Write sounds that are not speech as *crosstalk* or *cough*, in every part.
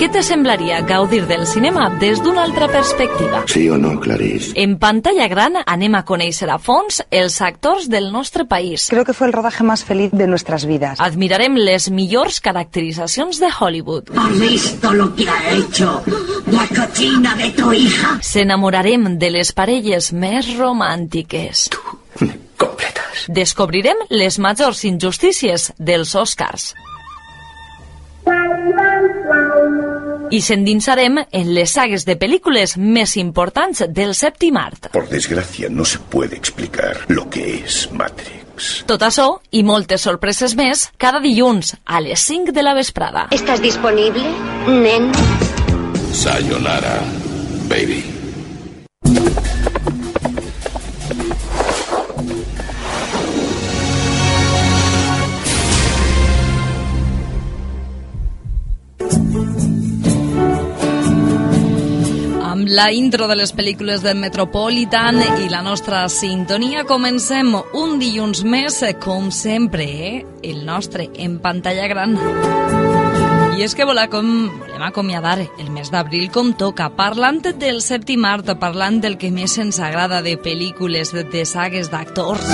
Què te semblaria gaudir del cinema des d'una altra perspectiva? Sí o no, Clarice. En pantalla gran anem a conèixer a fons els actors del nostre país. Creo que fue el rodaje más feliz de nuestras vidas. Admirarem les millors caracteritzacions de Hollywood. ¿Has visto lo que ha hecho la cochina de tu hija? S'enamorarem de les parelles més romàntiques. *laughs* Completas. Descobrirem les majors injustícies dels Oscars. I s'endinsarem en les sagues de pel·lícules més importants del sèptim art. Por desgracia, no se puede explicar lo que es Matrix. Tot això i moltes sorpreses més cada dilluns a les 5 de la vesprada. ¿Estás disponible, nen? Sayonara, baby. La intro de les pel·lícules del Metropolitan i la nostra sintonia comencem un dilluns més, com sempre, eh? el nostre en pantalla gran. I és que volem, com, volem acomiadar el mes d'abril com toca, parlant del sèptim art, parlant del que més ens agrada de pel·lícules, de, de sagues d'actors.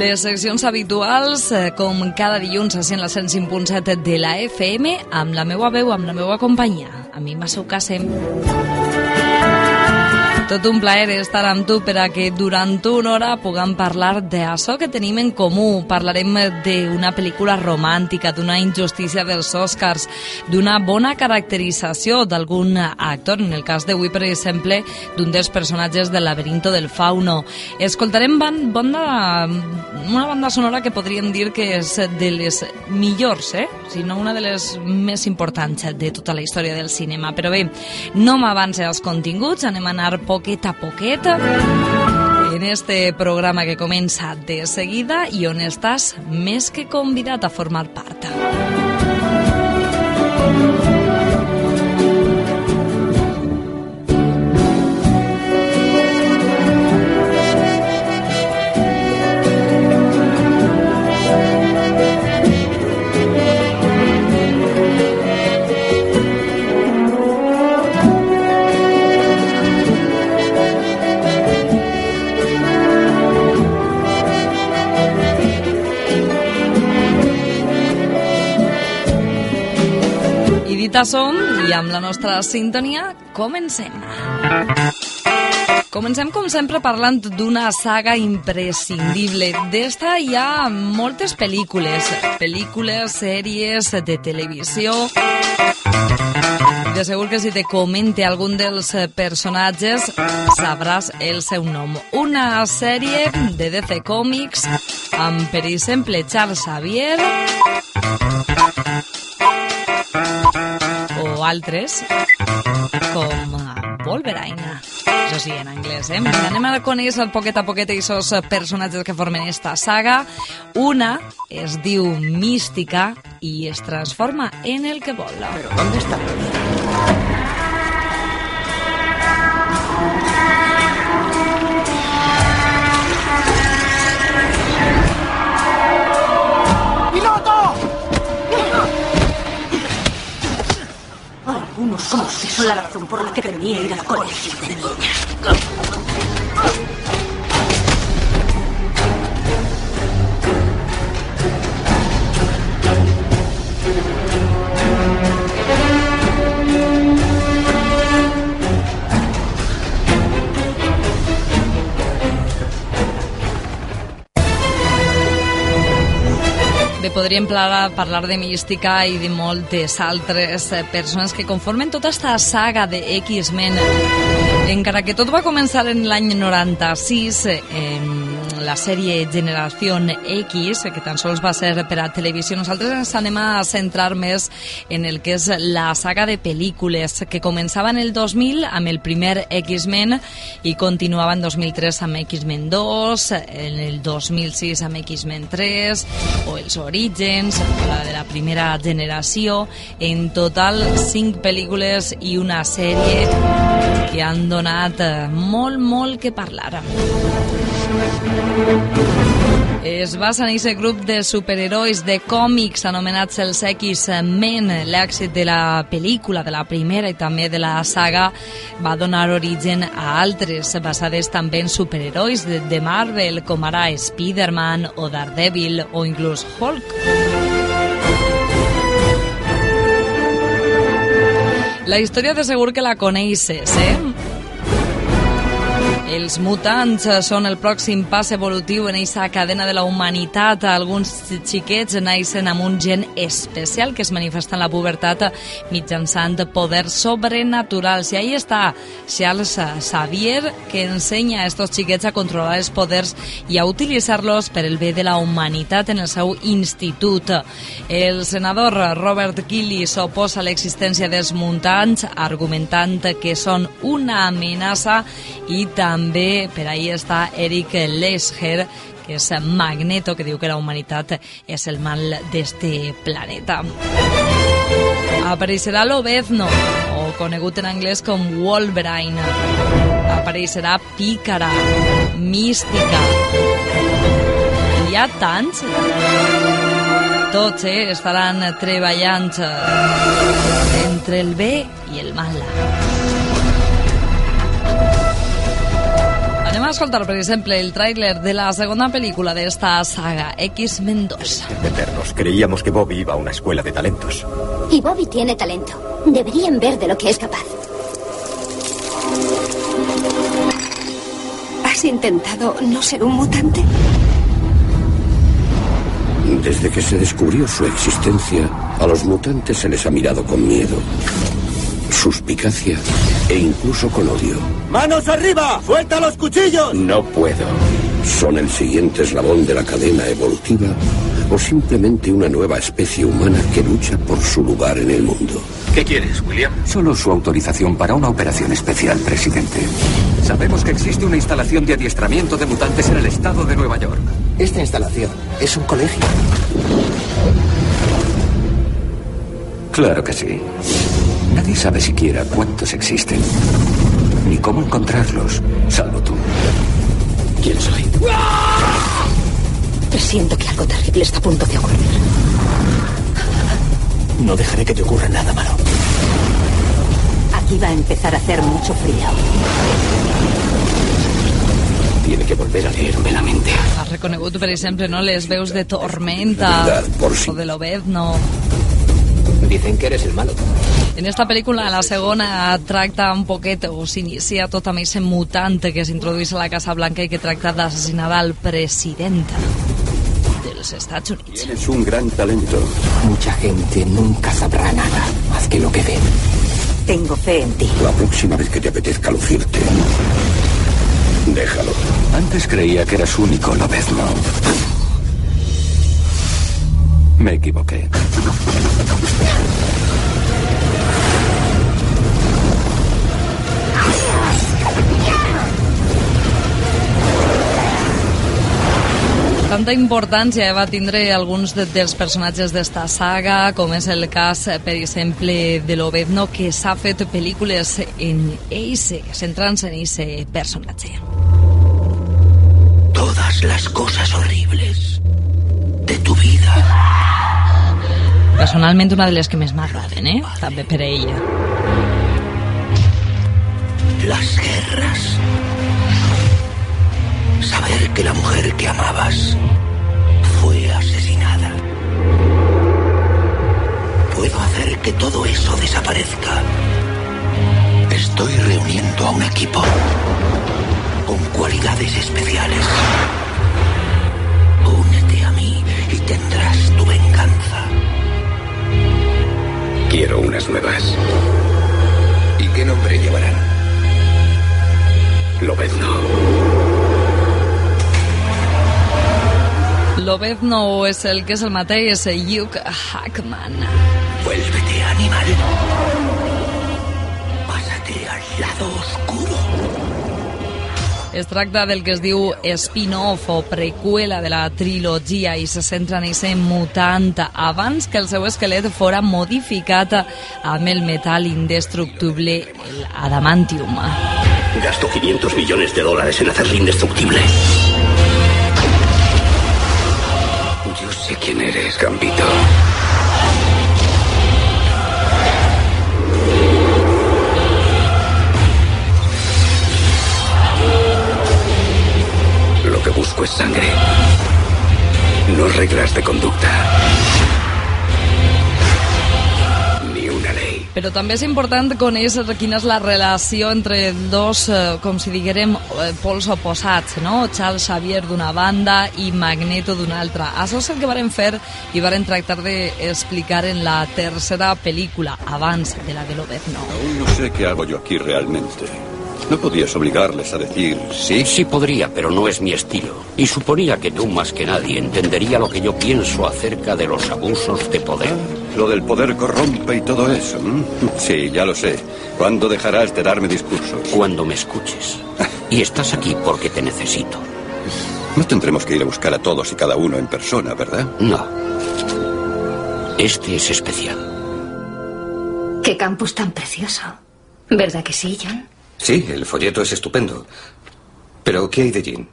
Les seccions habituals, eh, com cada dilluns a 100 la 105.7 de la FM, amb la meua veu, amb la meua companyia a mi Masou Kasem. Tot un plaer estar amb tu per a que durant una hora puguem parlar d'això que tenim en comú. Parlarem d'una pel·lícula romàntica, d'una injustícia dels Oscars, d'una bona caracterització d'algun actor, en el cas d'avui, per exemple, d'un dels personatges del laberinto del fauno. Escoltarem ban- banda, una banda sonora que podríem dir que és de les millors, eh? si no una de les més importants de tota la història del cinema. Però bé, no m'avance als continguts, anem a anar poquet a poquet en este programa que comença de seguida i on estàs més que convidat a formar part. Dit això, i amb la nostra sintonia, comencem. Comencem, com sempre, parlant d'una saga imprescindible. D'esta hi ha moltes pel·lícules, pel·lícules, sèries de televisió... De segur que si te comente algun dels personatges sabràs el seu nom. Una sèrie de DC Comics amb, per exemple, Charles Xavier altres com eh, Wolverine. Això sí, en anglès, eh? Anem a conèixer poquet a poquet aquests personatges que formen esta saga. Una es diu Mística i es transforma en el que vol. ¿Pero dónde estamos? Usted son la razón por la que venía a ir al colegio de niñas. Podríem parlar, de mística i de moltes altres eh, persones que conformen tota esta saga de X-Men. Encara que tot va començar en l'any 96, eh, la sèrie Generació X, que tan sols va ser per a televisió. Nosaltres ens anem a centrar més en el que és la saga de pel·lícules, que començava en el 2000 amb el primer X-Men i continuava en 2003 amb X-Men 2, en el 2006 amb X-Men 3, o els Orígens, la de la primera generació. En total, cinc pel·lícules i una sèrie que han donat molt, molt que parlar. Es basa en aquest grup de superherois de còmics anomenats els X-Men. L'èxit de la pel·lícula, de la primera i també de la saga, va donar origen a altres, basades també en superherois de, de Marvel, com ara Spider-Man o Daredevil o inclús Hulk. La història de segur que la coneixes, eh? Els mutants són el pròxim pas evolutiu en aquesta cadena de la humanitat. Alguns xiquets naixen amb un gen especial que es manifesta en la pubertat mitjançant poders sobrenaturals. I ahí està Charles Xavier, que ensenya a estos xiquets a controlar els poders i a utilitzar-los per el bé de la humanitat en el seu institut. El senador Robert Gilly s'oposa a l'existència dels mutants, argumentant que són una amenaça i també també per ahí està Eric Lesher, que és Magneto, que diu que la humanitat és el mal d'este planeta. Apareixerà l'Obezno, o conegut en anglès com Wolverine. Apareixerà Pícara, Mística. Hi ha tants? Tots eh, estaran treballant entre el bé i el mal. Anem a escoltar, per exemple, el tráiler de la segunda película de esta saga, X-Men 2. Meternos. Creíamos que Bobby iba a una escuela de talentos. Y Bobby tiene talento. Deberían ver de lo que es capaz. ¿Has intentado no ser un mutante? Desde que se descubrió su existencia, a los mutantes se les ha mirado con miedo, suspicacia e incluso con odio. ¡Manos arriba! ¡Suelta los cuchillos! No puedo. ¿Son el siguiente eslabón de la cadena evolutiva o simplemente una nueva especie humana que lucha por su lugar en el mundo? ¿Qué quieres, William? Solo su autorización para una operación especial, presidente. Sabemos que existe una instalación de adiestramiento de mutantes en el estado de Nueva York. Esta instalación es un colegio. Claro que sí. Nadie sabe siquiera cuántos existen. Ni cómo encontrarlos, salvo tú. ¿Quién soy? Presiento que algo terrible está a punto de ocurrir. No dejaré que te ocurra nada malo. Aquí va a empezar a hacer mucho frío. Tiene que volver a leerme la mente. Has reconegut, per exemple, no, les veus de Tormenta Verdad, por si- o de Lobezno. Dicen que eres el malo. En esta pel·lícula, la segona, tracta un poquet, o s'inicia tot amb aquest mutant que s'introdueix a la Casa Blanca i que tracta d'assassinar al president dels Estats Units. Tienes un gran talento. Mucha gente nunca sabrá nada más que lo que ven. Tengo fe en ti. La próxima vez que te apetezca lucirte, déjalo. Antes creía que eras único, Lobezno. Me equivoqué. Tanta importància va tindre alguns de, dels personatges d'esta saga, com és el cas, per exemple, de l'Obedno, que s'ha fet pel·lícules en ese, centrant-se en ese personatge. Todas las cosas horribles de tu vida. Personalment, una de les que més m'agraden, eh? També per a ella. Las guerras. Saber que la mujer que amabas fue asesinada. Puedo hacer que todo eso desaparezca. Estoy reuniendo a un equipo con cualidades especiales. Únete a mí y tendrás tu venganza. Quiero unas nuevas. ¿Y qué nombre llevarán? Lobezno. Lobezno és el que és el mateix, Hugh Hackman. Vuélvete, animal. Pásate al lado oscuro. Es tracta del que es diu spin-off o preqüela de la trilogia i se centra en ese mutant abans que el seu esquelet fora modificat amb el metal indestructible, el adamantium. Gasto 500 millones de dólares en hacerle indestructible. Sé quién eres, Gambito. Lo que busco es sangre. No reglas de conducta. Però també és important conèixer quina és la relació entre dos, eh, com si diguérem, eh, pols oposats, no? Charles Xavier d'una banda i Magneto d'una altra. Això és el que varen fer i varen tractar d'explicar en la tercera pel·lícula, abans de la de Lobezno. Aún no sé qué hago yo aquí realmente. ¿No podías obligarles a decir sí? Sí podría, pero no es mi estilo. Y suponía que tú más que nadie entendería lo que yo pienso acerca de los abusos de poder. Lo del poder corrompe y todo eso. Sí, ya lo sé. ¿Cuándo dejarás de darme discursos? Cuando me escuches. Y estás aquí porque te necesito. No tendremos que ir a buscar a todos y cada uno en persona, ¿verdad? No. Este es especial. Qué campus tan precioso. ¿Verdad que sí, John? Sí, el folleto es estupendo. Pero ¿qué hay de Jean?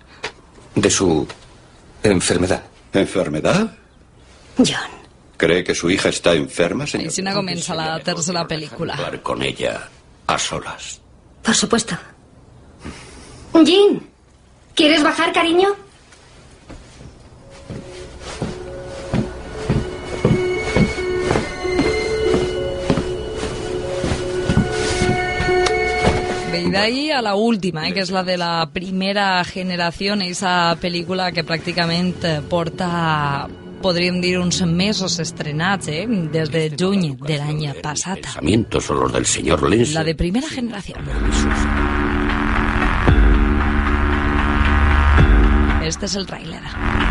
De su enfermedad. ¿Enfermedad? John. ¿Cree que su hija está enferma, señor? Així comença la tercera pel·lícula. Hablar con ella a solas. Por supuesto. Jean, ¿quieres bajar, cariño? Bé, i d'ahir a la última, eh, que és la de la primera generació, aquesta pel·lícula que pràcticament porta podríem dir uns mesos estrenats, eh? des de juny de l'any passat. Pensamientos son los del señor Lenz. La de primera generació. Este és el tràiler.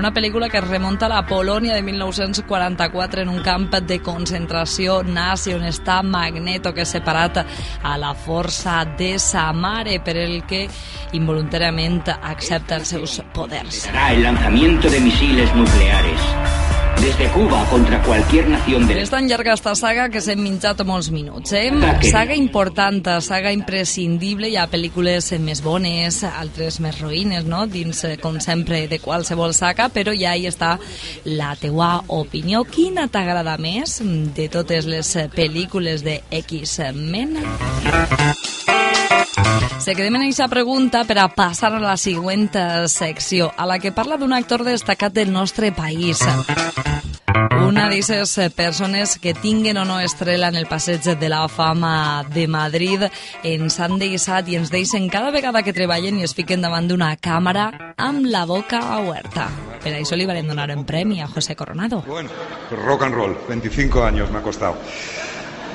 Una pel·lícula que es remunta a la Polònia de 1944 en un camp de concentració nazi on està Magneto que és separat a la força de sa mare per el que involuntàriament accepta els seus poders. El lanzamiento de misiles nucleares desde Cuba contra cualquier nación del És tan llarga esta saga que s'hem menjat molts minuts, eh? Saga important, saga imprescindible, hi ha pel·lícules més bones, altres més roïnes, no? Dins, eh, com sempre, de qualsevol saga, però ja hi està la teua opinió. Quina t'agrada més de totes les pel·lícules de X-Men? Se quedem en aquesta pregunta per a passar a la següent eh, secció, a la que parla d'un actor destacat del nostre país. Una d'aquestes persones que tinguen o no estrella en el passeig de la fama de Madrid ens han deixat i ens deixen cada vegada que treballen i es fiquen davant d'una càmera amb la boca oberta. Per això li vam donar un premi a José Coronado. Rock and roll, 25 años me ha costado.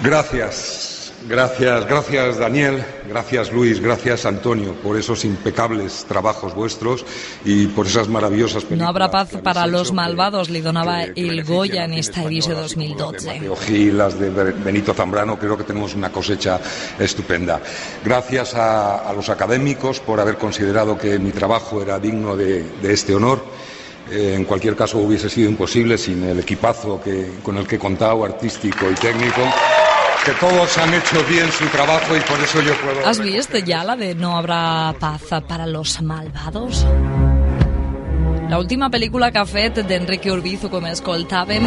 Gracias, gracias, gracias Daniel, gracias Luis, gracias Antonio por esos impecables trabajos vuestros y por esas maravillosas No películas. habrá paz para los malvados, li donava el Goya en esta edició 2012. Mateo Gil, las de Benito Zambrano, creo que tenemos una cosecha estupenda. Gracias a, a los académicos por haber considerado que mi trabajo era digno de, de este honor. Eh, en cualquier caso hubiese sido imposible sin el equipazo que, con el que he contado, artístico y técnico, que todos han hecho bien su trabajo y por eso yo puedo... ¿Has visto ya la de No habrá paz para los malvados? La última pel·lícula que ha fet d'Enrique Urbizu, com escoltàvem,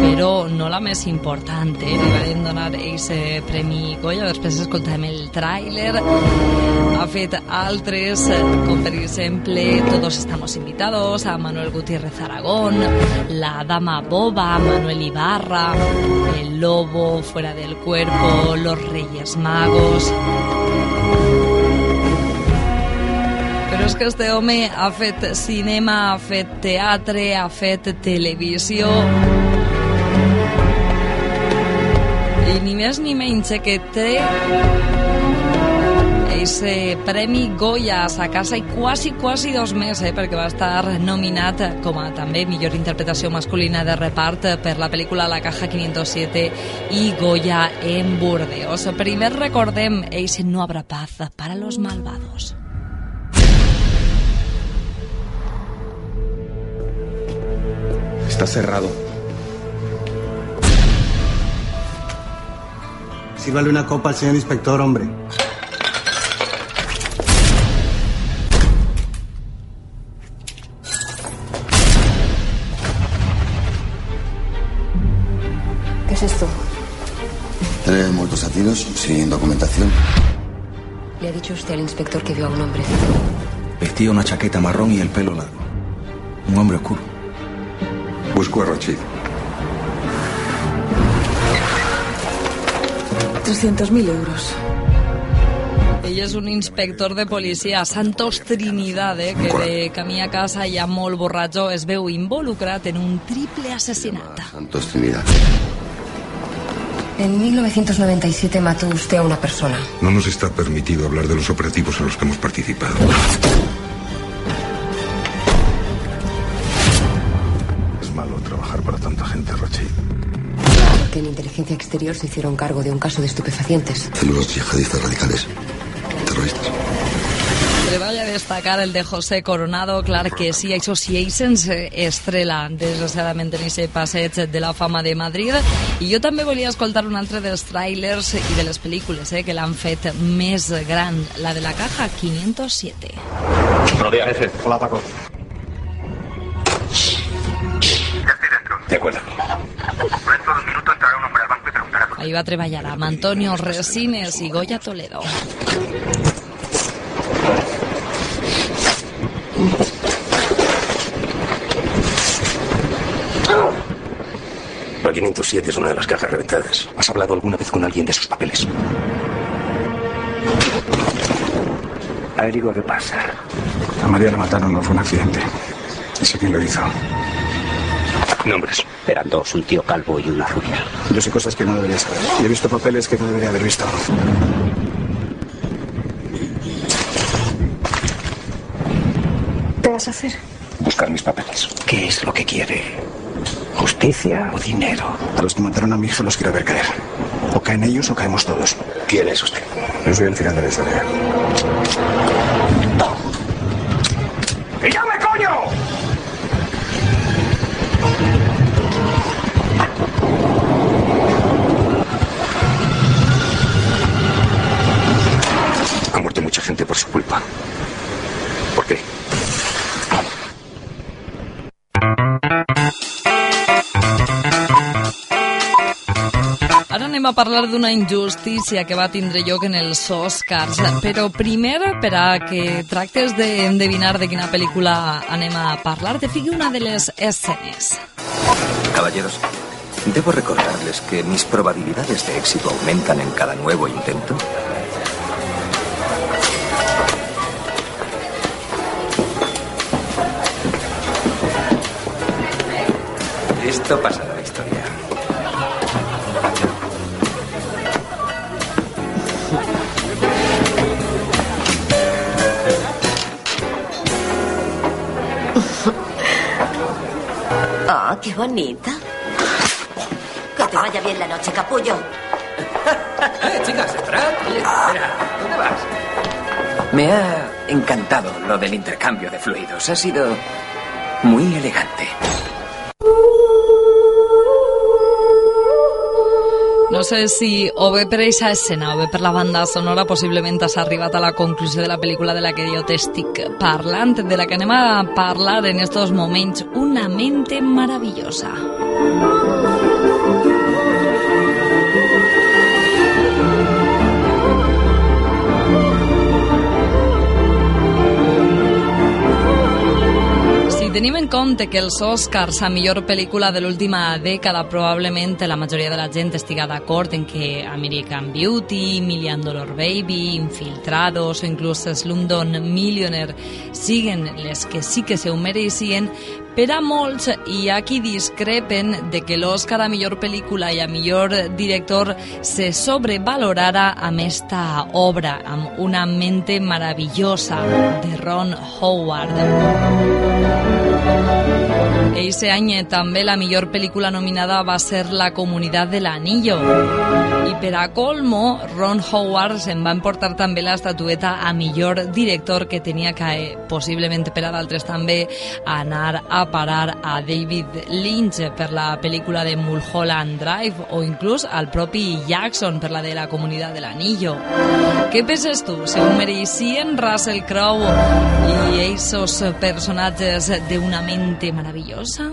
però no la més important, eh? Li vam donar aquest Premi Goya, després escoltàvem el tràiler. Ha fet altres, eh, com per exemple Todos estamos invitados, a Manuel Gutiérrez Aragón, La dama boba, Manuel Ibarra, El lobo, Fuera del cuerpo, Los Reyes Magos... Però és que este home ha fet cinema, ha fet teatre, ha fet televisió... I ni més ni menys que té ese Premi Goya a sa casa i quasi, quasi dos més, eh, perquè va estar nominat com a també millor interpretació masculina de repart per la pel·lícula La Caja 507 i Goya en Burdeos. Primer recordem, ese no habrá paz para los malvados. Está cerrado. Sírvale una copa al señor inspector, hombre. ¿Qué es esto? Tres muertos a tiros sin documentación. Le ha dicho usted al inspector que vio a un hombre. Vestía una chaqueta marrón y el pelo largo. Un hombre oscuro. Busco a Rachid. 300.000 euros. Ell és un inspector de policia, Santos Trinidad, eh, que de camí a casa ja molt borratxo es veu involucrat en un triple assassinat. Santos Trinidad. En 1997 mató usted a una persona. No nos está permitido hablar de los operativos en los que hemos participado. Inteligencia exterior se hicieron cargo de un caso de estupefacientes. Células yihadistas radicales. Terroristas. Treball a destacar el de José Coronado, clar que sí, Associations eh, estrela desgraciadament en aquest passeig de la fama de Madrid i jo també volia escoltar un altre dels trailers i de les pel·lícules eh, que l'han fet més gran, la de la caja 507. Buenos días, jefe. Hola, Paco. De acuerdo. Ahí va treballar amb Antonio Resines i Goya Toledo. La 507 es una de las cajas reventadas. ¿Has hablado alguna vez con alguien de sus papeles? Averigua qué pasa. A María la mataron, no fue un accidente. No sé quién lo hizo. Nombres. Eran dos, un tío calvo y una rubia. Yo sé cosas que no debería saber. Y he visto papeles que no debería haber visto. ¿Qué vas a hacer? Buscar mis papeles. ¿Qué es lo que quiere? ¿Justicia o dinero? A los que mataron a mi hija los quiero ver caer. O caen ellos o caemos todos. ¿Quién es usted? Yo soy el final de la historia. Culpa. ¿Por qué? Ara anem a parlar d'una injustícia que va tindre lloc en els Oscars, però primer, per a que tractes d'endevinar de quina pel·lícula anem a parlar, te fiqui una de les escenes. Caballeros, debo recordarles que mis probabilidades de éxito aumentan en cada nuevo intento. Esto pasará a la historia. Oh, *laughs* qué bonita. Que te vaya bien la noche, capullo. ¡Eh, *laughs* chicas, esperad! Espera, ¿dónde vas? Me ha encantado lo del intercambio de fluidos. Ha sido muy elegante. Sé si o bé per aquesta escena o bé per la banda sonora possiblement has arribat a la conclusió de la pel·lícula de la que jo t'estic parlant, de la que anem a parlar en estos moments, Una mente maravillosa. Si tenim en compte que els Oscars a millor pel·lícula de l'última dècada probablement la majoria de la gent estiga d'acord en que American Beauty, Million Dollar Baby, Infiltrados o inclús Slumdog Millionaire siguen les que sí que se ho mereixien, Per a molts hi ha qui discrepen de que l'Oscar a millor pel·lícula i a millor director se sobrevalorara amb esta obra, amb una mente maravillosa de Ron Howard. Thank you. Eixe any també la millor pel·lícula nominada va ser La comunitat de l'anillo. I per a colmo, Ron Howard se'n va emportar també l'estatueta a millor director que tenia que, eh, possiblement per a d'altres també, anar a parar a David Lynch per la pel·lícula de Mulholland Drive o inclús al propi Jackson per la de La comunitat de l'anillo. Què penses tu? Si ho mereixien Russell Crowe i esos personatges d'una mente maravillosa?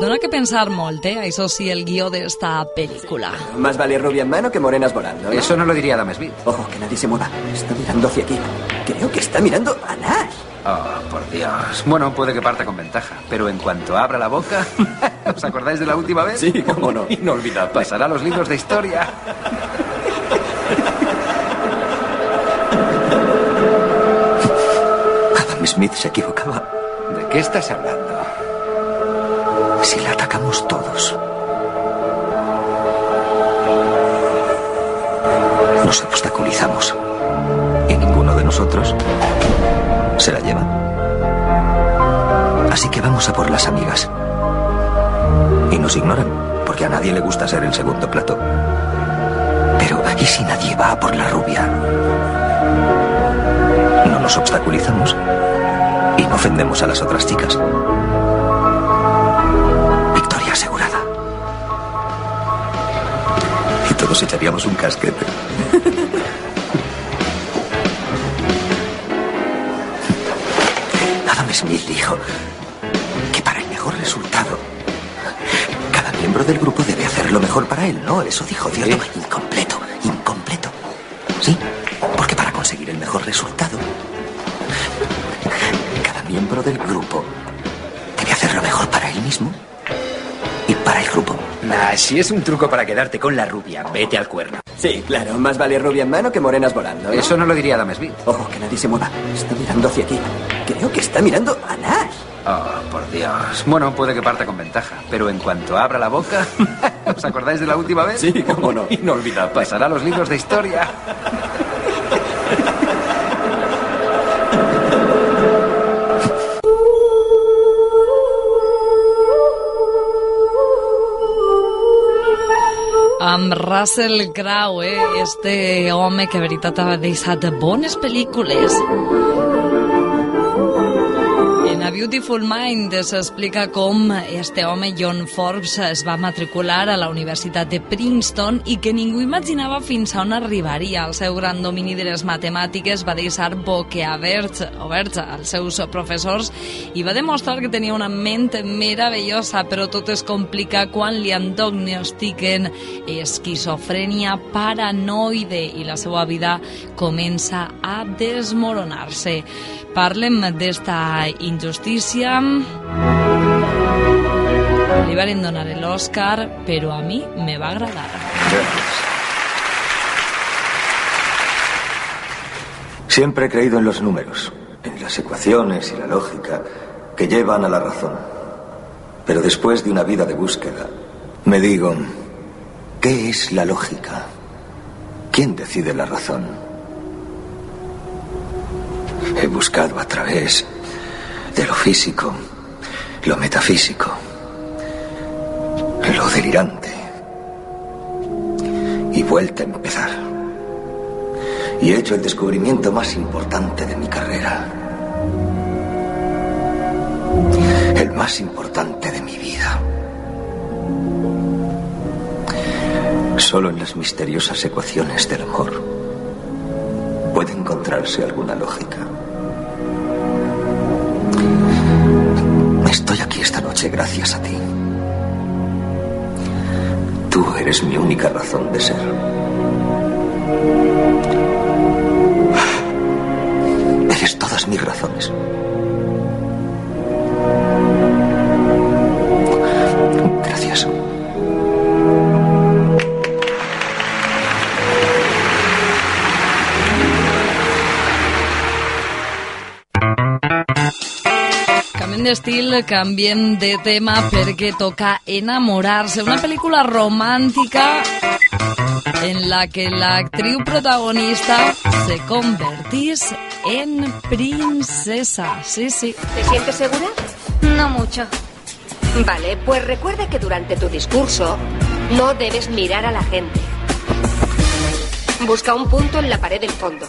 Dona que pensar molt, eh? Això sí, el guió d'esta película. Más vale rubia en mano que morenas volando. ¿no? Eso no lo diría Adam Smith. Ojo, que nadie se mueva. Está mirando hacia aquí. Creo que está mirando a Nash. Oh, por Dios. Bueno, puede que parta con ventaja, pero en cuanto abra la boca... *laughs* ¿Os acordáis de la última vez? Sí, cómo no. *laughs* Inolvidable. Pasará a los libros de historia. Smith se equivocaba. ¿De qué estás hablando? Si la atacamos todos. Nos obstaculizamos. Y ninguno de nosotros se la lleva. Así que vamos a por las amigas. Y nos ignoran, porque a nadie le gusta ser el segundo plato. Pero, ¿y si nadie va a por la rubia? No nos obstaculizamos y no ofendemos a las otras chicas. Victoria asegurada. Y todos echaríamos un casquete. Adam Smith dijo que para el mejor resultado, cada miembro del grupo debe hacer lo mejor para él, ¿no? Eso dijo, ¿cierto? Incompleto, el grupo. Nah, si es un truco para quedarte con la rubia, vete al cuerno. Sí, claro, más vale rubia en mano que morenas volando. ¿no? Eso no lo diría Smith. Ojo, que nadie se mueva. Está mirando hacia aquí. Creo que está mirando a Nash. Oh, por Dios. Bueno, puede que parta con ventaja, pero en cuanto abra la boca... *laughs* ¿Os acordáis de la última vez? Sí, cómo no. *laughs* Inolvidable. Pasará los libros de historia. Amb Russell Crowe, eh? este home que, veritat, ha deixat bones pel·lícules. Beautiful Mind s'explica com este home, John Forbes, es va matricular a la Universitat de Princeton i que ningú imaginava fins a on arribaria. El seu gran domini de les matemàtiques va deixar boquiaberts oberts als seus professors i va demostrar que tenia una ment meravellosa, però tot es complica quan li diagnostiquen esquizofrènia paranoide i la seva vida comença a desmoronar-se. Parlem d'esta injustícia. Li varen donar l'Oscar, però a mi me va agradar. Siempre he creído en los números, en las ecuaciones y la lógica que llevan a la razón. Pero después de una vida de búsqueda, me digo, ¿qué es la lógica? ¿Quién decide la razón? He buscado a través de lo físico, lo metafísico, lo delirante. Y vuelta a empezar. Y he hecho el descubrimiento más importante de mi carrera. El más importante de mi vida. Solo en las misteriosas ecuaciones del amor puede encontrarse alguna lógica. Gracias a ti. Tú eres mi única razón de ser. Eres todas mis razones. Canviem d'estil, canviem de tema perquè toca enamorar-se. Una pel·lícula romàntica en la que la actriu protagonista se convertís en princesa. Sí, sí. ¿Te sientes segura? No mucho. Vale, pues recuerda que durante tu discurso no debes mirar a la gente. Busca un punto en la pared del fondo.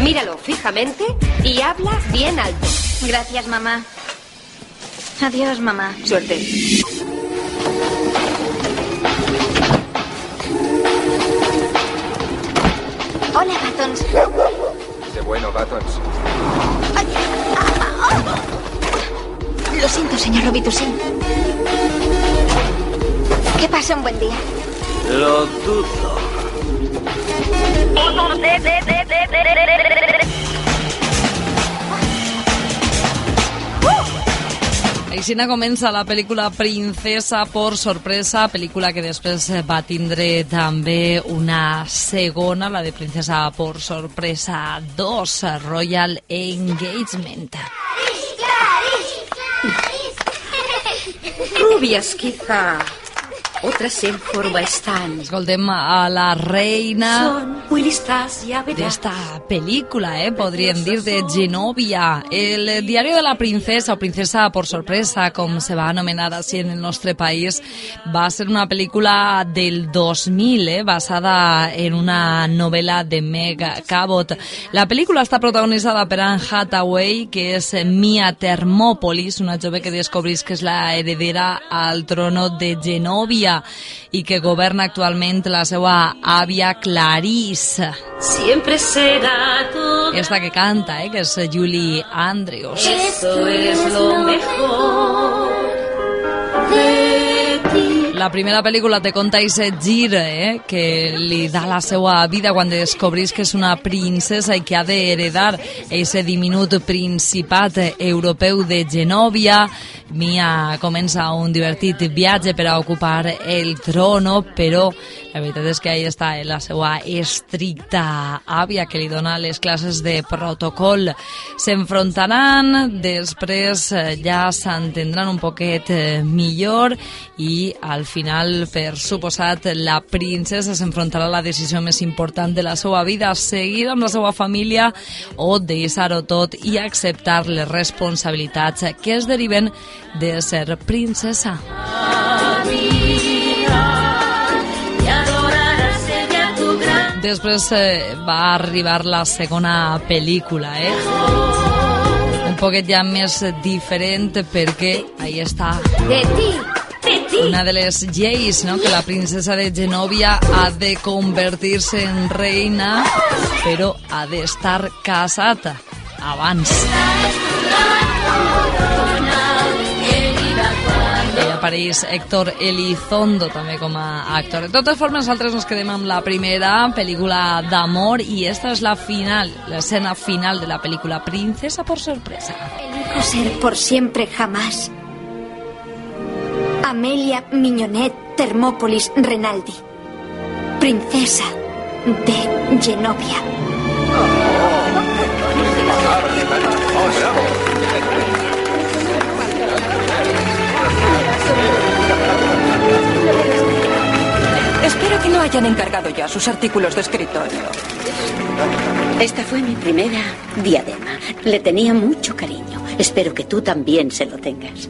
Míralo fijamente y habla bien alto. Gracias, mamá. Adiós, mamá. Suerte. Hola, Batons. Qué bueno, Batons. Lo siento, señor Robitussin. Que pase un buen día. Lo dudo. Aixina comença la pel·lícula Princesa por sorpresa, pel·lícula que després va tindre també una segona, la de Princesa por sorpresa 2, Royal Engagement. Rubias, quizá. Otras en forma están. Escoltem a la reina d'esta pel·lícula, eh? podríem dir, de Genovia. El diari de la princesa, o princesa por sorpresa, com se va anomenar així en el nostre país, va ser una pel·lícula del 2000, eh? basada en una novel·la de Meg Cabot. La pel·lícula està protagonitzada per Anne Hathaway, que és Mia Thermopolis, una jove que descobrís que és la heredera al trono de Genovia i que governa actualment la seva àvia Clarice. Siempre será todo. Esta que canta, eh, que és Julie Andrews. Esto es lo mejor de. La primera pel·lícula te conta ese gir eh, que li da la seva vida quan descobrís que és una princesa i que ha d'heredar ese diminut principat europeu de Genòvia. Mia comença un divertit viatge per a ocupar el trono, però la veritat és que ahí està eh, la seva estricta àvia que li dona les classes de protocol. S'enfrontaran, després eh, ja s'entendran un poquet eh, millor i al final, per suposat, la princesa s'enfrontarà a la decisió més important de la seva vida, seguir amb la seva família o deixar-ho tot i acceptar les responsabilitats que es deriven de ser princesa. Y Després eh, va arribar la segona pel·lícula, eh? Un poquet ja més diferent perquè ahí està de ti, de ti. una de les lleis, no? que la princesa de Genovia ha de convertir-se en reina, però ha d'estar casada abans. Apareix Héctor Elizondo també com a actor. De totes formes, nosaltres nos quedem amb la primera pel·lícula d'amor i esta és la final, l'escena final de la pel·lícula Princesa por sorpresa. Elijo ser por siempre jamás. Amelia Miñonet Termópolis Renaldi. Princesa de Genovia. Espero que no hayan encargado ya sus artículos de escritorio. Esta fue mi primera diadema. Le tenía mucho cariño. Espero que tú también se lo tengas.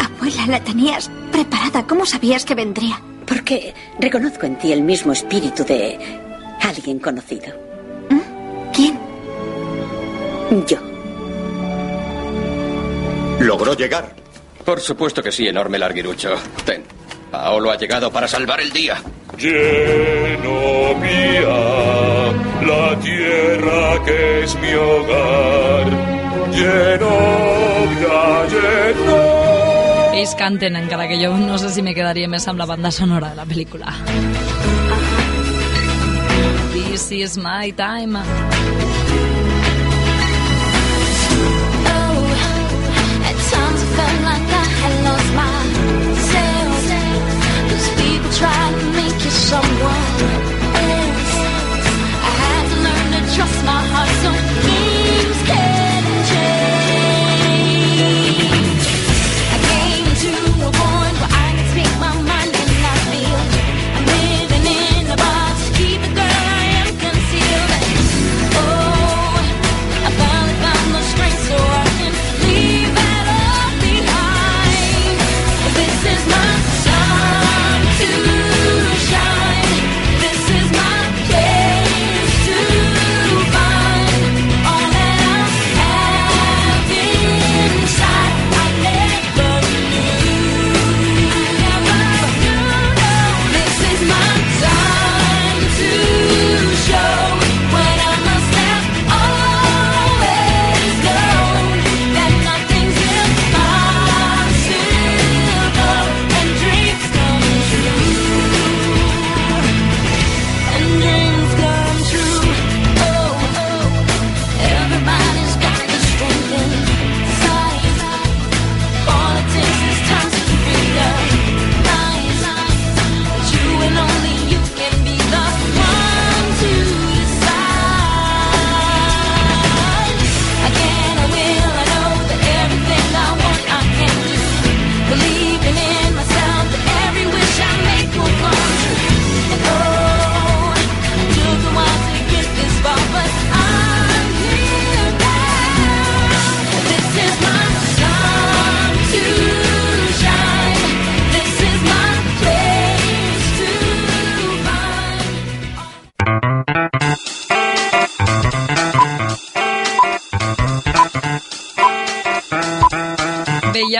Abuela, la tenías preparada. ¿Cómo sabías que vendría? Porque reconozco en ti el mismo espíritu de alguien conocido. ¿Quién? Yo. ¿Logró llegar? Por supuesto que sí, enorme larguirucho. Ten. Paolo ha llegado para salvar el día. Genovia, la tierra que es mi hogar. Genovia, Genovia. Ells canten, encara que jo no sé si me quedaria més amb la banda sonora de la pel·lícula. This is my time.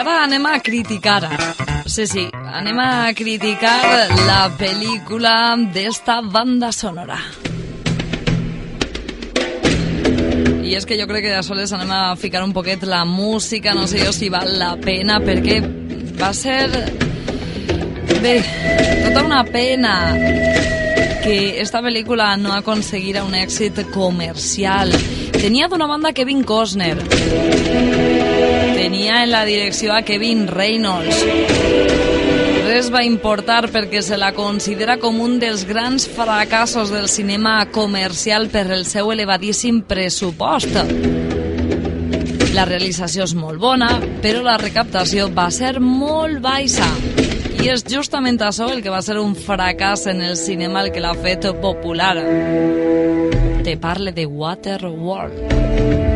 Ara anem a criticar. Sí, sí, anem a criticar la pel·lícula d'esta banda sonora. I és que jo crec que a soles anem a ficar un poquet la música, no sé jo si val la pena, perquè va ser... Bé, tota una pena que esta pel·lícula no aconseguirà un èxit comercial. Tenia d'una banda Kevin Costner. Tenia en la direcció a Kevin Reynolds. Res va importar perquè se la considera com un dels grans fracassos del cinema comercial per el seu elevadíssim pressupost. La realització és molt bona, però la recaptació va ser molt baixa. I és justament això el que va ser un fracàs en el cinema el que l'ha fet popular. Te parle de Waterworld.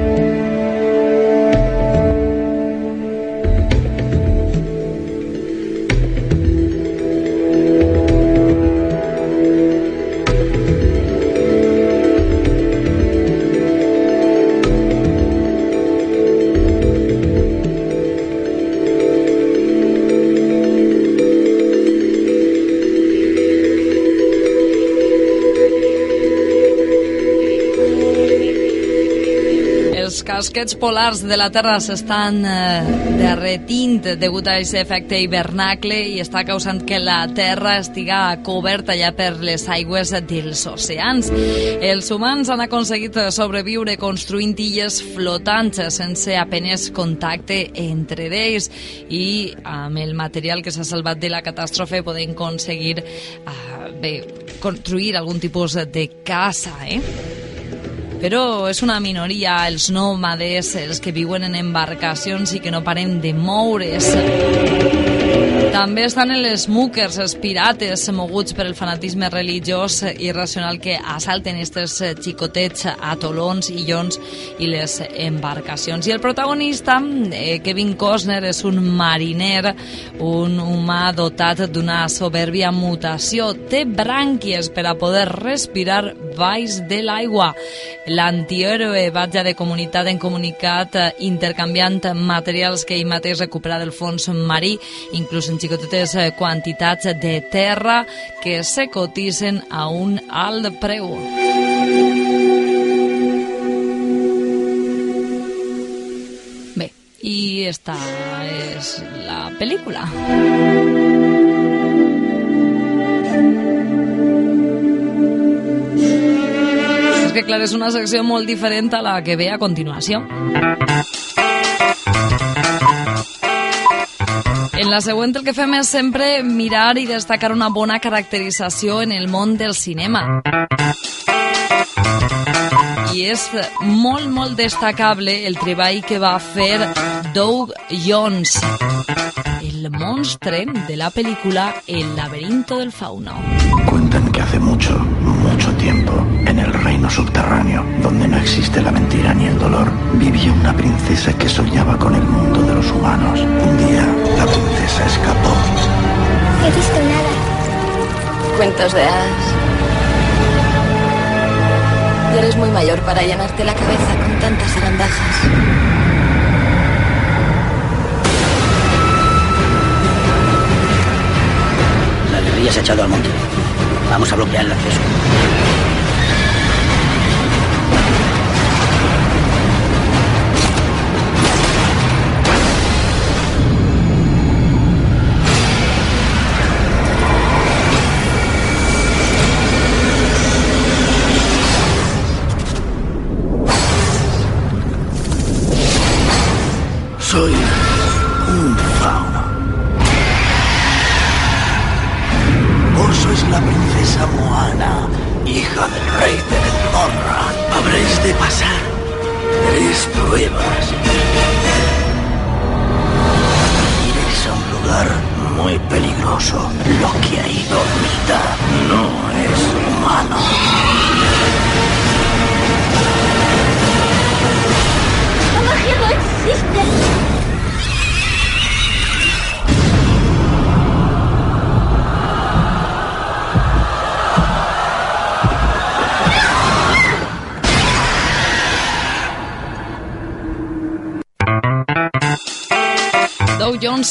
Casquets polars de la Terra s'estan eh, derretint degut a aquest efecte hivernacle i està causant que la Terra estiga coberta ja per les aigües dels oceans. Els humans han aconseguit sobreviure construint illes flotants sense apenes contacte entre ells i amb el material que s'ha salvat de la catàstrofe podem aconseguir eh, bé, construir algun tipus de casa, eh? Però és una minoria els nòmades, els que viuen en embarcacions i que no paren de moure's. També estan els smokers, els pirates, moguts per el fanatisme religiós irracional que assalten estes xicotets atolons, illons i les embarcacions. I el protagonista, eh, Kevin Costner, és un mariner, un humà dotat d'una soberbia mutació. Té brànquies per a poder respirar baix de l'aigua. L'antihéroe batja de comunitat en comunicat eh, intercanviant materials que ell mateix recupera del fons marí, inclús en xicotetes eh, quantitats de terra que se cotitzen a un alt preu. Bé, i esta és la pel·lícula. És que, clar, és una secció molt diferent a la que ve a continuació. En la següent el que fem és sempre mirar i destacar una bona caracterització en el món del cinema. I és molt, molt destacable el treball que va fer Doug Jones, el monstre de la película El laberinto del fauno. Cuentan que hace mucho, mucho tiempo, en el reino subterráneo, donde no existe la mentira ni el dolor, vivía una princesa que soñaba con el mundo de los humanos. Princesa escapó. He visto nada. Cuentos de hadas. Ya eres muy mayor para llenarte la cabeza con tantas zarandajas. La guerrilla se ha echado al monte. Vamos a bloquear el acceso. Soy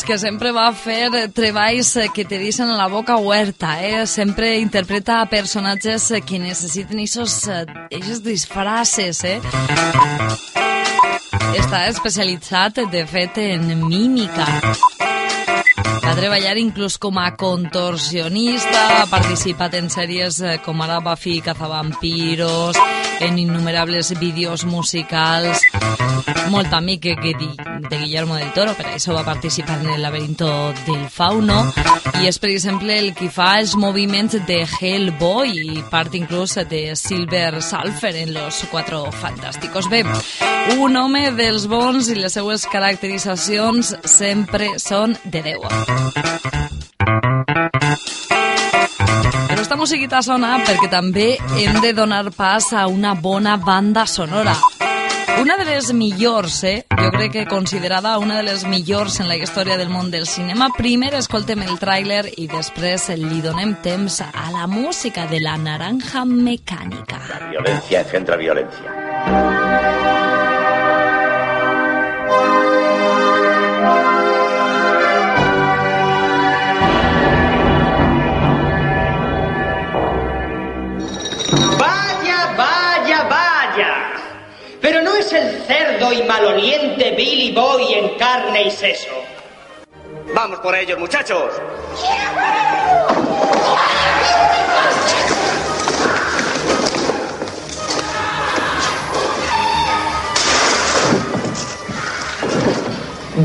que sempre va fer treballs eh, que te deixen la boca oberta, eh? Sempre interpreta personatges eh, que necessiten esos, esos disfraces, eh? Està especialitzat, de fet, en mímica. Va treballar inclús com a contorsionista, ha participat en sèries eh, com ara Buffy Cazavampiros, en innumerables vídeos musicals, molt amic de Guillermo del Toro, per això va participar en el laberinto del fauno, i és, per exemple, el que fa els moviments de Hellboy i part inclús de Silver Surfer en Los Cuatro Fantásticos. Bé, un home dels bons i les seues caracteritzacions sempre són de Déu. Musiquita sona perquè també hem de donar pas a una bona banda sonora. Una de les millors, eh? Jo crec que considerada una de les millors en la història del món del cinema. Primer escoltem el tràiler i després li donem temps a la música de la naranja mecànica. La violencia engendra violencia. Vaya, cerdo y maloliente Billy Boy en carne y seso. Vamos por ellos, muchachos.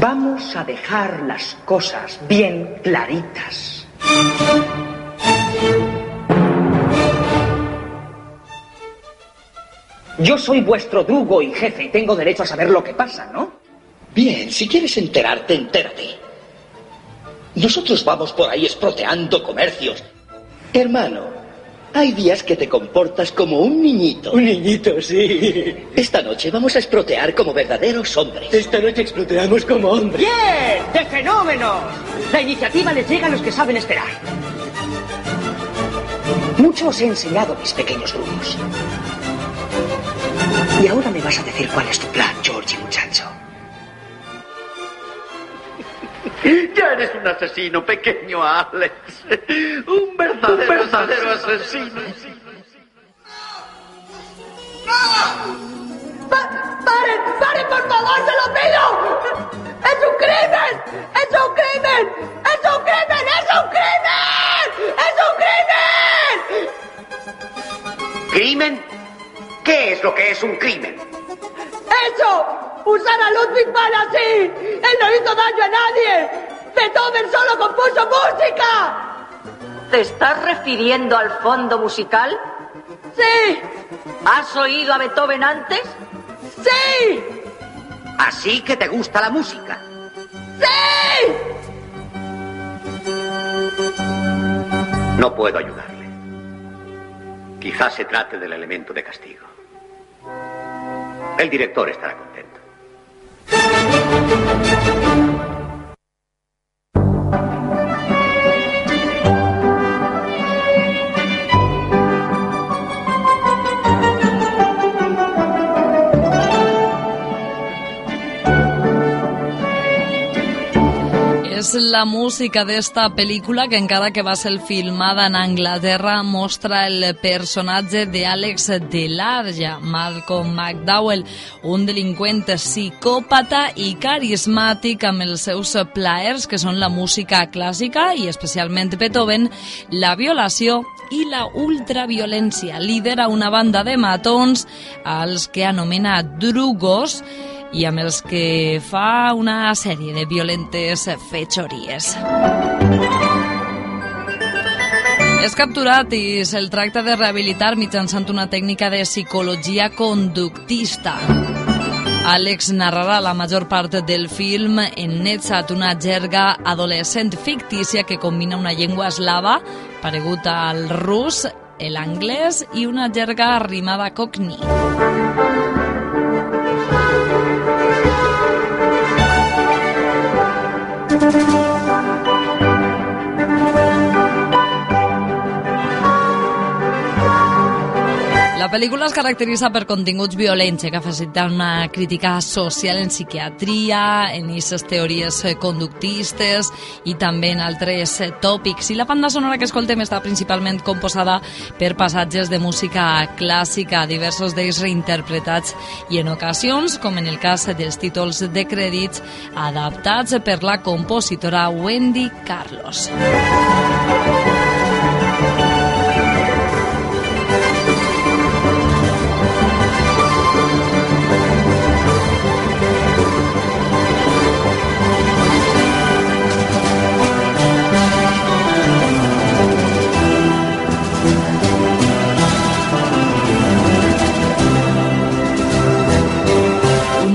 Vamos a dejar las cosas bien claritas. Yo soy vuestro drugo y jefe y tengo derecho a saber lo que pasa, ¿no? Bien, si quieres enterarte, entérate. Nosotros vamos por ahí esproteando comercios. Hermano, hay días que te comportas como un niñito. Un niñito, sí. Esta noche vamos a esprotear como verdaderos hombres. Esta noche exploteamos como hombres. ¡Bien! ¡De fenómenos! La iniciativa les llega a los que saben esperar. Mucho os he enseñado, mis pequeños drugos. Y ahora me vas a decir cuál es tu plan, Georgie, muchacho. *laughs* Ya eres un asesino, pequeño Alex. Un verdadero, verdadero asesino. ¡Paren! ¡Paren, por favor! ¡Se lo pido! ¡Es un crimen! ¡Es un crimen! ¡Es un crimen! ¡Es un crimen! ¡Es un crimen! ¿Crimen? ¿Qué es lo que es un crimen? ¡Eso! ¡Usar a Ludwig van así! ¡Él no hizo daño a nadie! ¡Beethoven solo compuso música! ¿Te estás refiriendo al fondo musical? ¡Sí! ¿Has oído a Beethoven antes? ¡Sí! Así que te gusta la música. ¡Sí! No puedo ayudarle. Quizás se trate del elemento de castigo. El director estará contento. És la música d'esta pel·lícula que encara que va ser filmada en Anglaterra mostra el personatge d'Àlex Delarja, Malcolm McDowell, un delinqüent psicòpata i carismàtic amb els seus plaers que són la música clàssica i especialment Beethoven, la violació i la ultraviolència. Lidera una banda de matons als que anomena drugos i amb els que fa una sèrie de violentes fetxories. És capturat i se'l tracta de rehabilitar mitjançant una tècnica de psicologia conductista. Àlex narrarà la major part del film en Netzat, una jerga adolescent fictícia que combina una llengua eslava paregut al rus, l'anglès i una jerga arrimada cockney. Thank you. La pel·lícula es caracteritza per continguts violents que faciliten una crítica social en psiquiatria, en aquestes teories eh, conductistes i també en altres eh, tòpics. I la banda sonora que escoltem està principalment composada per passatges de música clàssica, diversos d'ells reinterpretats i en ocasions, com en el cas dels títols de crèdits, adaptats per la compositora Wendy Carlos. un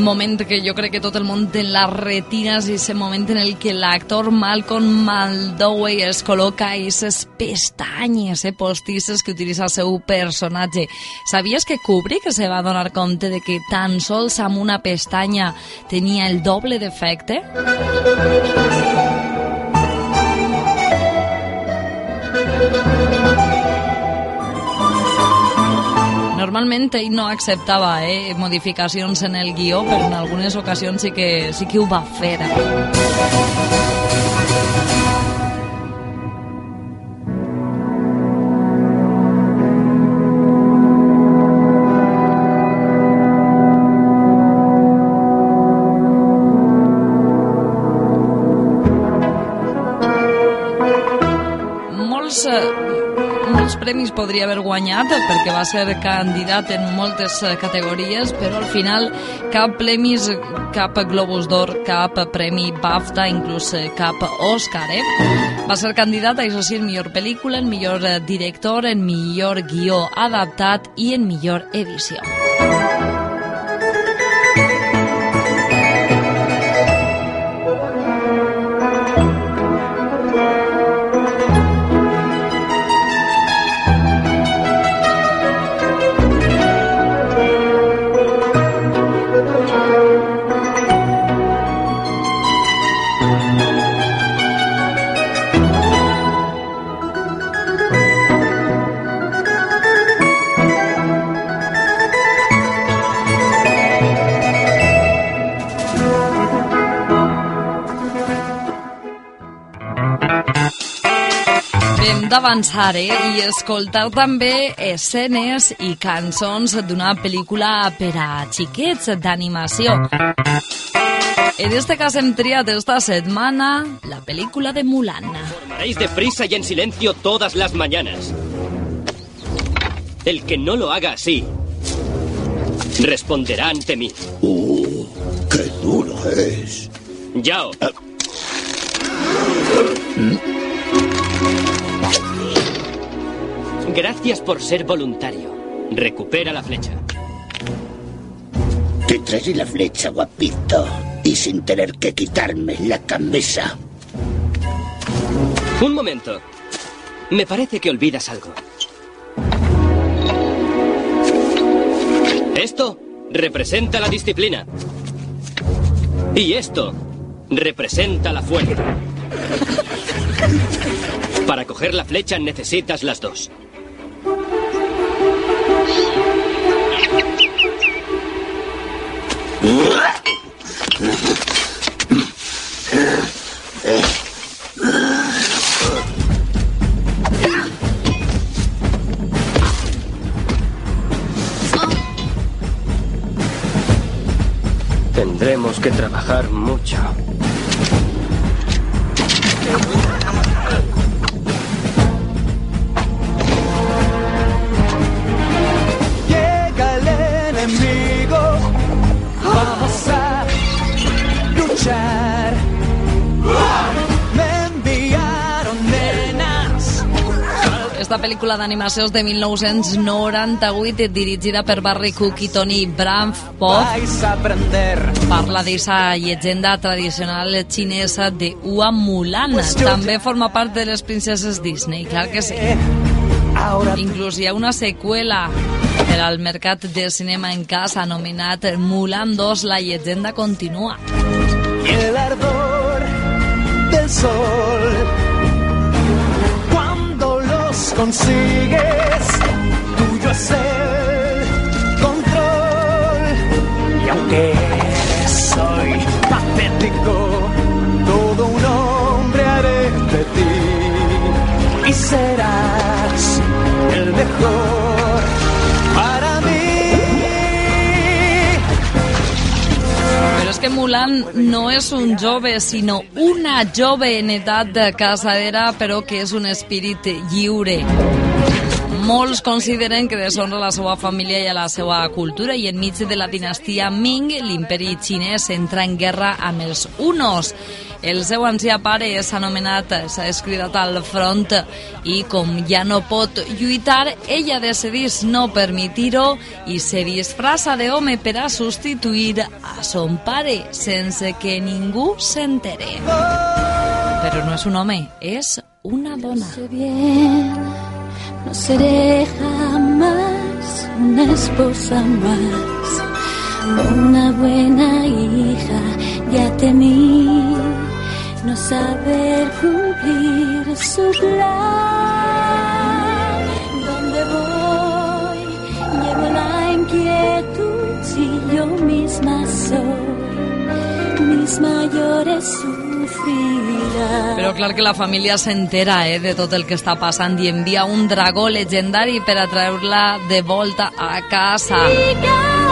moment que jo crec que tot el món té les retines i ese moment en el que l'actor Malcolm Maldoway es col·loca aquestes pestanyes eh, postisses que utilitza el seu personatge. Sabies que Kubrick se va donar compte de que tan sols amb una pestanya tenia el doble d'efecte? Normalment ell no acceptava eh, modificacions en el guió, però en algunes ocasions sí que, sí que ho va fer. Premis podria haver guanyat perquè va ser candidat en moltes eh, categories, però al final cap premis, cap Globus d'Or, cap premi BAFTA, inclús eh, cap Òscar. Eh? Va ser candidat a això sí, en millor pel·lícula, en millor eh, director, en millor guió adaptat i en millor edició. D'avançar eh? i escoltar també escenes i cançons d'una pel·lícula per a xiquets d'animació. En este cas hem triat esta setmana la pel·lícula de Mulan. Haréis deprisa y en silencio todas las mañanas. El que no lo haga así responderá ante mí. Uh, qué duro es. Yao. Gracias por ser voluntario. Recupera la flecha. Te traeré la flecha, guapito. Y sin tener que quitarme la camisa. Un momento. Me parece que olvidas algo. Esto representa la disciplina. Y esto representa la fuerza. Para coger la flecha necesitas las dos. Tendremos que trabajar mucho. Esta pel·lícula d'animació de 1998, dirigida per Barry Cook i Tony Bramford. Parla d'esa llegenda tradicional xinesa de Ua Mulan. També forma part de les princeses Disney, clar que sí. Inclús hi ha una seqüela per al mercat de cinema en casa anomenat Mulan 2, la llegenda continua. Y el ardor del sol. consigues, tuyo es el control. Y aunque soy patético, todo un hombre haré de ti. Y serás el mejor. Però és que Mulan no és un jove, sinó una jove en edat de casadera, però que és un espírit lliure. Molts consideren que deshonra la seva família i la seva cultura i enmig de la dinastia Ming, l'imperi xinès entra en guerra amb els Unos. El seu ancià pare és anomenat, s'ha escridat al front i com ja no pot lluitar, ella decidís no permitir-ho i se disfraça d'home per a substituir a son pare sense que ningú s'entere. Però no és un home, és una dona. sé bien, no seré jamás una esposa más, una buena hija, ya temí no saber cumplir su plan. ¿Dónde voy? Llevo la inquietud si yo misma soy mis mayores sufrirán. Però clar que la família s'entera eh, de tot el que està passant i envia un dragó legendari per a treure-la de volta a casa.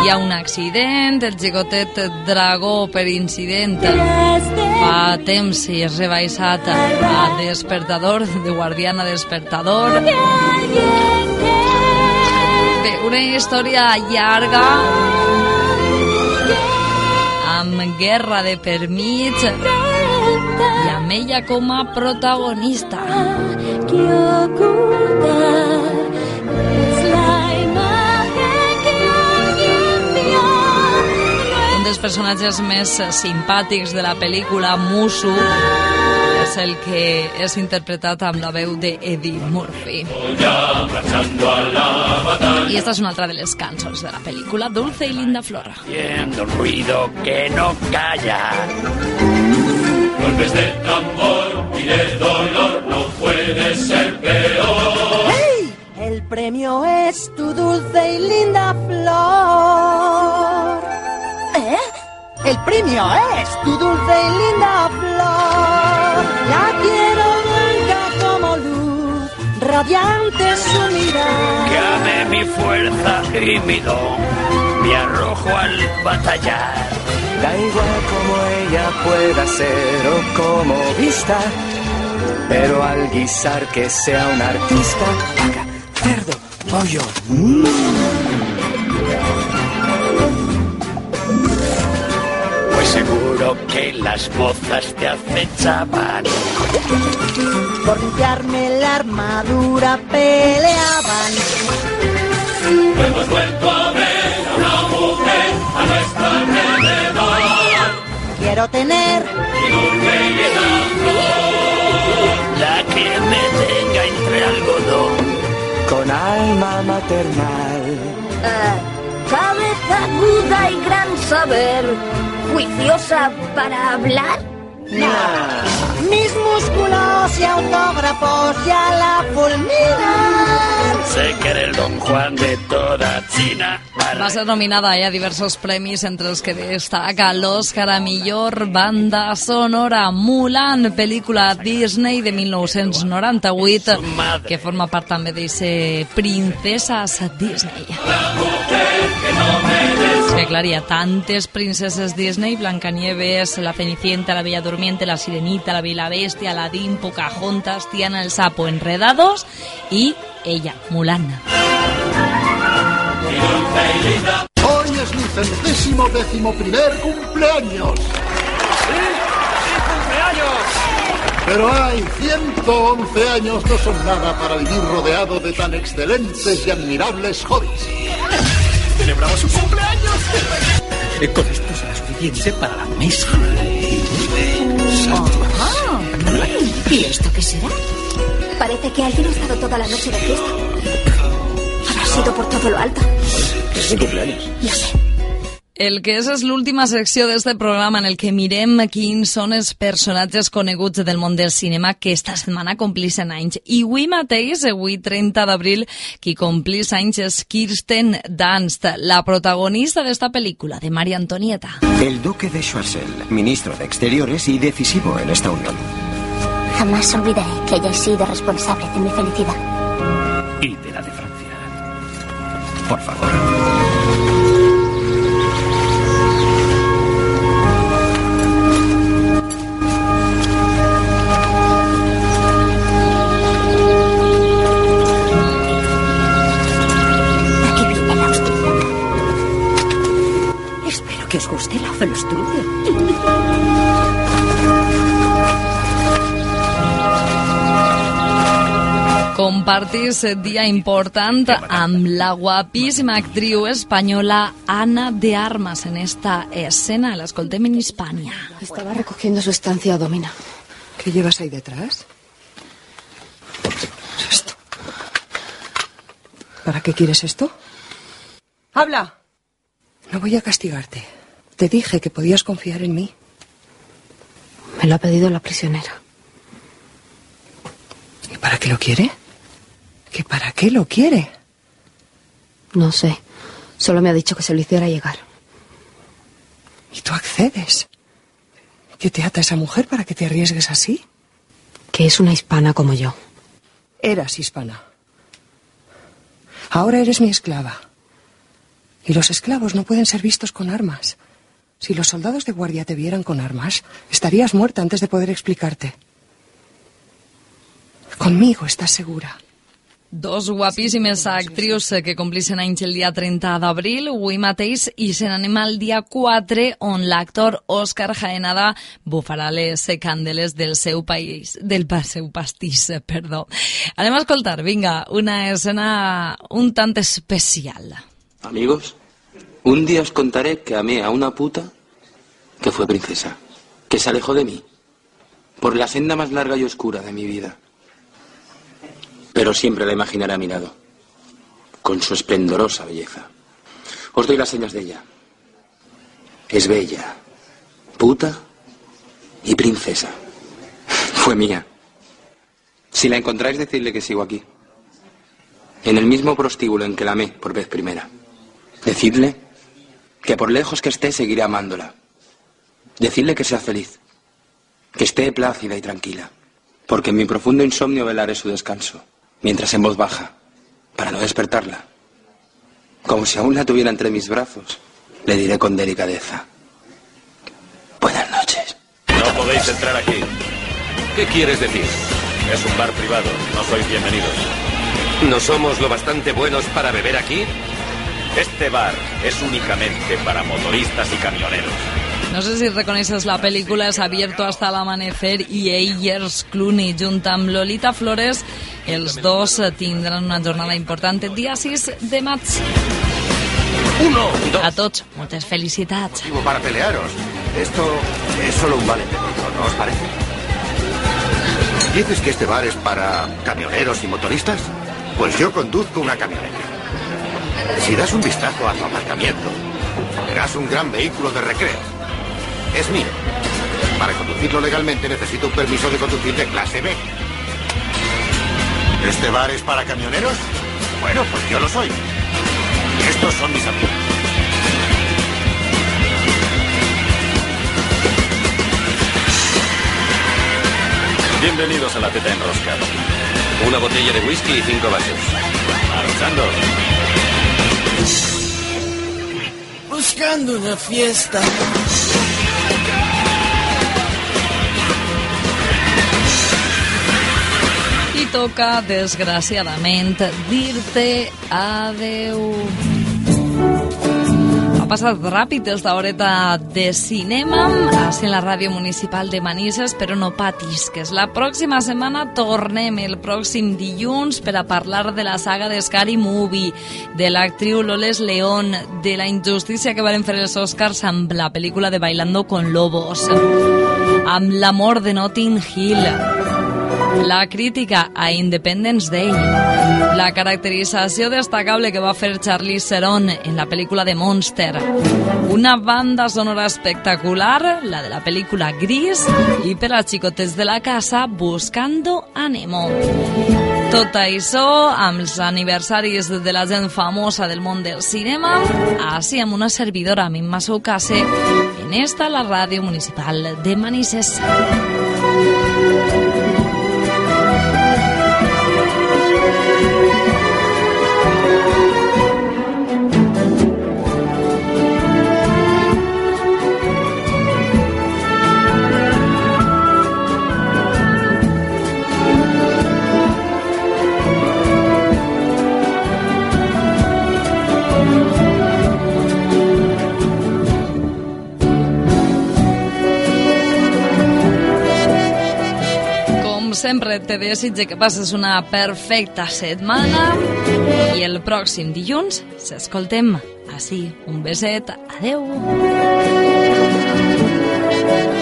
Hi ha un accident, el gigotet dragó per incident fa temps i és rebaixat a despertador, de guardiana despertador. Bé, una història llarga amb guerra de per mig i amb ella com a protagonista. que ocultar es la imagen que alguien vio. Un dels personatges més simpàtics de la pel·lícula, Musu, és el que és interpretat amb la veu de Eddie Murphy. I esta és una altra de les cançons de la pel·lícula, Dulce y Linda Flor. Haciendo ruido que no calla. Golpes de tambor y de dolor no puede ser peor. ¡Hey! El premio es tu dulce y linda flor. ¿Eh? El premio es tu dulce y linda flor. La quiero blanca como luz, radiante su mirada. Que ame mi fuerza y mi don. Me arrojo al batallar. Da igual como ella pueda ser o como vista, pero al guisar que sea un artista, vaca, cerdo, pollo. Pues seguro que las mozas te acechaban. Por limpiarme la armadura peleaban. Hemos vuelto a ver a una mujer a nuestro alrededor. Quiero tener. La que me tenga entre algodón. con alma maternal. Eh, cabeza aguda y gran saber. ¿Juiciosa para hablar? Mis músculos y autógrafos ya la fulminan. Sé que eres el Don Juan de toda China. Va ser nominada eh, a diversos premis, entre els que destaca a millor banda sonora Mulan, pel·lícula Disney de 1998, que forma part també d'eixe Princeses Disney. És que clar, hi ha tantes princeses Disney, Blancanieves, La Cenicienta, La Bella Durmiente, La Sirenita, La Bella Bestia, Aladdin, Pocahontas, Tiana el Sapo, Enredados y ella, Mulan. Hoy es mi centésimo décimo primer cumpleaños. Pero hay 111 años no son nada para vivir rodeado de tan excelentes y admirables hobbies. Celebramos su cumpleaños. Eh, Con esto será suficiente para la mesa. Ah, ¿Y esto qué será? Parece que alguien ha estado toda la noche de fiesta. Habrá sido por todo lo alto. Es mi cumpleaños. No sé. El que és és l'última secció d'este programa en el que mirem quins són els personatges coneguts del món del cinema que esta setmana complixen anys. I avui mateix, avui 30 d'abril, qui complís anys és Kirsten Dunst, la protagonista d'esta pel·lícula, de Maria Antonieta. El duque de Choiseul, ministro de Exteriores y decisivo en esta unión. Jamás olvidaré que hayáis sido responsable de mi felicidad. Y de la de Francia. Por favor. Compartís dia important amb la guapíssima actriu espanyola Ana de Armas en esta escena. La escoltem en Hispania. Estaba recogiendo su estancia domina. ¿Qué llevas ahí detrás? Esto. ¿Para qué quieres esto? ¡Habla! No voy a castigarte. Te dije que podías confiar en mí. Me lo ha pedido la prisionera. ¿Y para qué lo quiere? ¿Que para qué lo quiere? No sé. Solo me ha dicho que se lo hiciera llegar. ¿Y tú accedes? ¿Qué te ata esa mujer para que te arriesgues así? Que es una hispana como yo. Eras hispana. Ahora eres mi esclava. Y los esclavos no pueden ser vistos con armas. Si los soldados de guardia te vieran con armas, estarías muerta antes de poder explicarte. Conmigo estás segura. Dos guapíssimes actrius que complixen anys el dia 30 d'abril, avui mateix, i se n'anem al dia 4, on l'actor Òscar Jaenada bufarà les candeles del seu país, del pa- seu pastís, perdó. Anem a escoltar, vinga, una escena un tant especial. Amigos, un día os contaré que amé a una puta que fue princesa, que se alejó de mí, por la senda más larga y oscura de mi vida. Pero siempre la imaginaré a mi lado, con su esplendorosa belleza. Os doy las señas de ella. Es bella, puta y princesa. *laughs* Fue mía. Si la encontráis, decidle que sigo aquí. En el mismo prostíbulo en que la amé por vez primera. Decidle que por lejos que esté seguiré amándola. Decidle que sea feliz, que esté plácida y tranquila, porque en mi profundo insomnio velaré su descanso, mientras en voz baja, para no despertarla. Como si aún la tuviera entre mis brazos, le diré con delicadeza. Buenas noches. No podéis entrar aquí. ¿Qué quieres decir? Es un bar privado. No sois bienvenidos. ¿No somos lo bastante buenos para beber aquí? Este bar es únicamente para motoristas y camioneros. No sé si reconeixes la pel·lícula És abierto hasta el amanecer i Eyers Clooney junt amb Lolita Flores els dos tindran una jornada important el dia 6 de maig. Uno, A tots, moltes felicitats. motivo para pelearos. Esto es solo un malentendido, ¿no os parece? ¿Dices que este bar es para camioneros y motoristas? Pues yo conduzco una camioneta. Si das un vistazo a tu aparcamiento, verás un gran vehículo de recreo. Es mío. Para conducirlo legalmente necesito un permiso de conducir de clase B. ¿Este bar es para camioneros? Bueno, pues yo lo soy. Y estos son mis amigos. Bienvenidos a la teta enroscada. Una botella de whisky y cinco vasos. Marchando. Buscando una fiesta. Toca, desgraciadament, dir-te adeu. Ha passat ràpid des d'horeta de cinema, així en la ràdio municipal de Manises, però no patisques. La pròxima setmana tornem el pròxim dilluns per a parlar de la saga de Scary Movie, de l'actriu Loles León, de la injustícia que van fer els Oscars amb la pel·lícula de Bailando con Lobos, amb l'amor de Notting Hill, la crítica a Independence Day, la caracterització destacable que va fer Charlize Theron en la pel·lícula de Monster, una banda sonora espectacular, la de la pel·lícula Gris, i per als xicotets de la casa, Buscando a Nemo. Tot això amb els aniversaris de la gent famosa del món del cinema, així amb una servidora, Mimma Soucase, en esta la ràdio municipal de Manises. Sempre, te desitge que passes una perfecta setmana i el pròxim dilluns s'escoltem així. Un beset. Adeu. Què te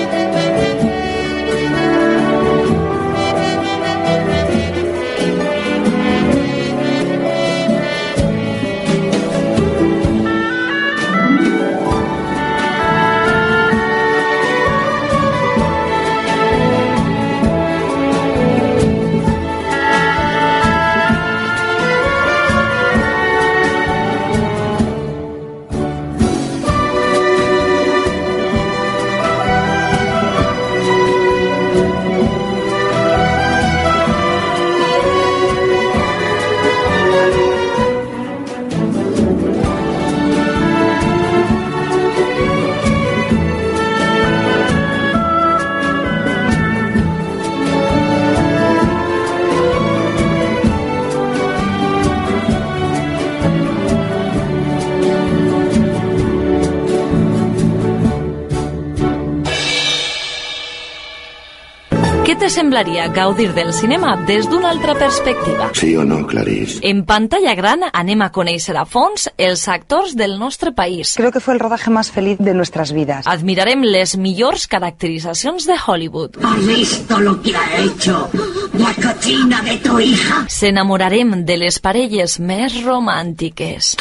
semblaria gaudir del cinema des d'una altra perspectiva? Sí o no, Clarice? En pantalla gran anem a conèixer a fons els actors del nostre país. Creo que fue el rodaje más feliz de nuestras vidas. Admirarem les millors caracteritzacions de Hollywood. ¿Has visto lo que ha hecho la cochina de tu hija? S'enamorarem de les parelles més romàntiques.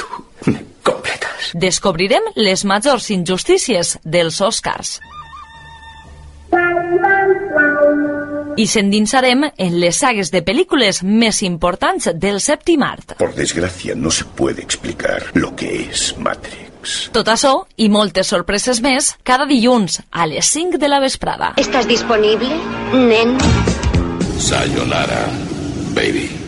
Completes. Descobrirem les majors injustícies dels Oscars. I s'endinsarem en les sagues de pel·lícules més importants del sèptim art. Por desgracia, no se puede explicar lo que es Matrix. Tot això i moltes sorpreses més cada dilluns a les 5 de la vesprada. ¿Estás disponible, nen? Sayonara, baby.